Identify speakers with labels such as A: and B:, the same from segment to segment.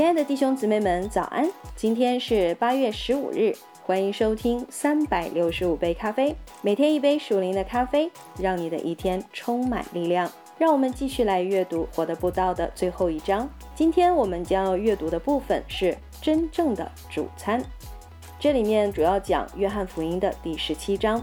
A: 亲爱的弟兄姊妹们，早安！今天是八月十五日，欢迎收听三百六十五杯咖啡，每天一杯属灵的咖啡，让你的一天充满力量。让我们继续来阅读《活的不道》的最后一章。今天我们将要阅读的部分是真正的主餐，这里面主要讲约翰福音的第十七章。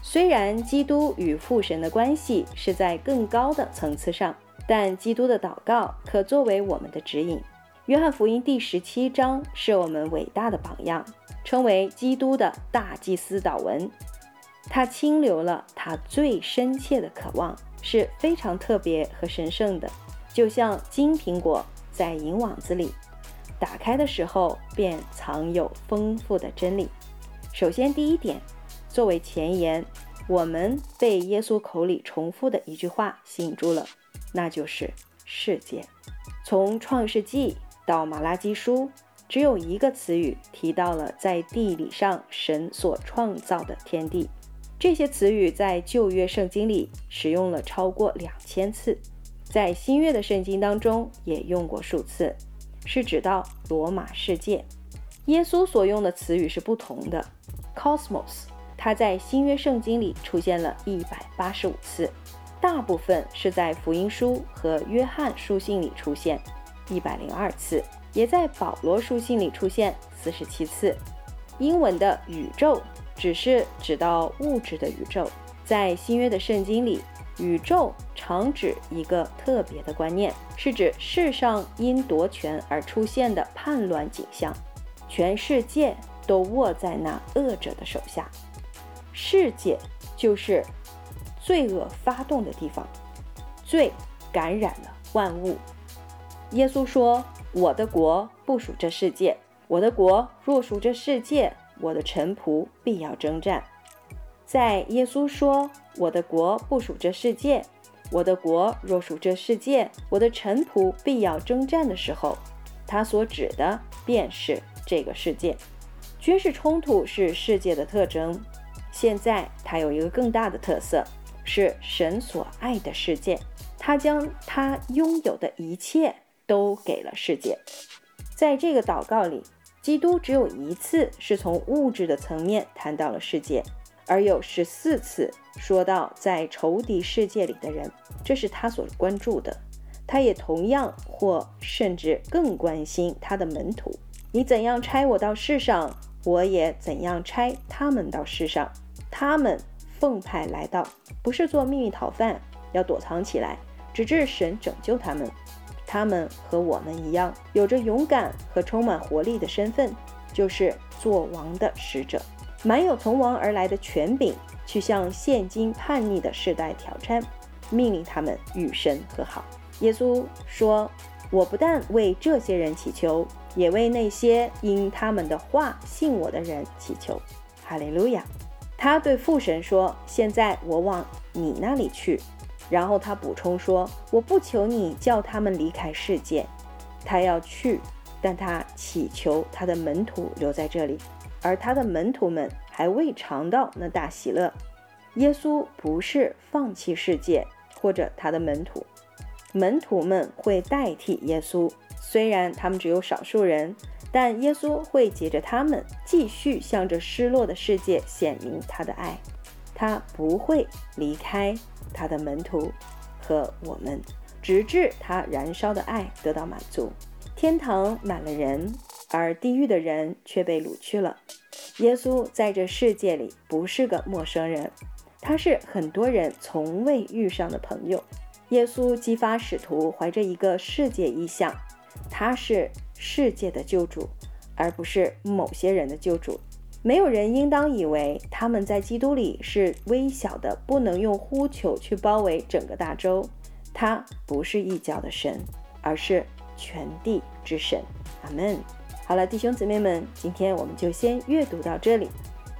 A: 虽然基督与父神的关系是在更高的层次上，但基督的祷告可作为我们的指引。约翰福音第十七章是我们伟大的榜样，称为基督的大祭司祷文。他清流了他最深切的渴望，是非常特别和神圣的，就像金苹果在银网子里，打开的时候便藏有丰富的真理。首先，第一点，作为前言，我们被耶稣口里重复的一句话吸引住了，那就是世界。从创世纪。到马拉基书，只有一个词语提到了在地理上神所创造的天地。这些词语在旧约圣经里使用了超过两千次，在新约的圣经当中也用过数次，是指到罗马世界。耶稣所用的词语是不同的，cosmos，它在新约圣经里出现了一百八十五次，大部分是在福音书和约翰书信里出现。一百零二次，也在保罗书信里出现四十七次。英文的宇宙只是指到物质的宇宙，在新约的圣经里，宇宙常指一个特别的观念，是指世上因夺权而出现的叛乱景象，全世界都握在那恶者的手下。世界就是罪恶发动的地方，罪感染了万物。耶稣说：“我的国不属这世界。我的国若属这世界，我的臣仆必要征战。”在耶稣说“我的国不属这世界，我的国若属这世界，我的臣仆必要征战”的时候，他所指的便是这个世界。军事冲突是世界的特征。现在它有一个更大的特色，是神所爱的世界。他将他拥有的一切。都给了世界。在这个祷告里，基督只有一次是从物质的层面谈到了世界，而有十四次说到在仇敌世界里的人，这是他所关注的。他也同样或甚至更关心他的门徒。你怎样拆我到世上，我也怎样拆他们到世上。他们奉派来到，不是做秘密讨饭，要躲藏起来，直至神拯救他们。他们和我们一样，有着勇敢和充满活力的身份，就是做王的使者，满有从王而来的权柄，去向现今叛逆的世代挑战，命令他们与神和好。耶稣说：“我不但为这些人祈求，也为那些因他们的话信我的人祈求。”哈利路亚。他对父神说：“现在我往你那里去。”然后他补充说：“我不求你叫他们离开世界，他要去，但他祈求他的门徒留在这里，而他的门徒们还未尝到那大喜乐。耶稣不是放弃世界或者他的门徒，门徒们会代替耶稣，虽然他们只有少数人，但耶稣会借着他们继续向着失落的世界显明他的爱，他不会离开。”他的门徒和我们，直至他燃烧的爱得到满足。天堂满了人，而地狱的人却被掳去了。耶稣在这世界里不是个陌生人，他是很多人从未遇上的朋友。耶稣激发使徒怀着一个世界意向，他是世界的救主，而不是某些人的救主。没有人应当以为他们在基督里是微小的，不能用呼求去包围整个大洲。他不是异教的神，而是全地之神。阿门。好了，弟兄姊妹们，今天我们就先阅读到这里。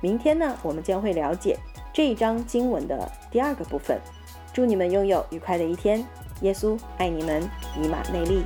A: 明天呢，我们将会了解这一章经文的第二个部分。祝你们拥有愉快的一天。耶稣爱你们，以马内利。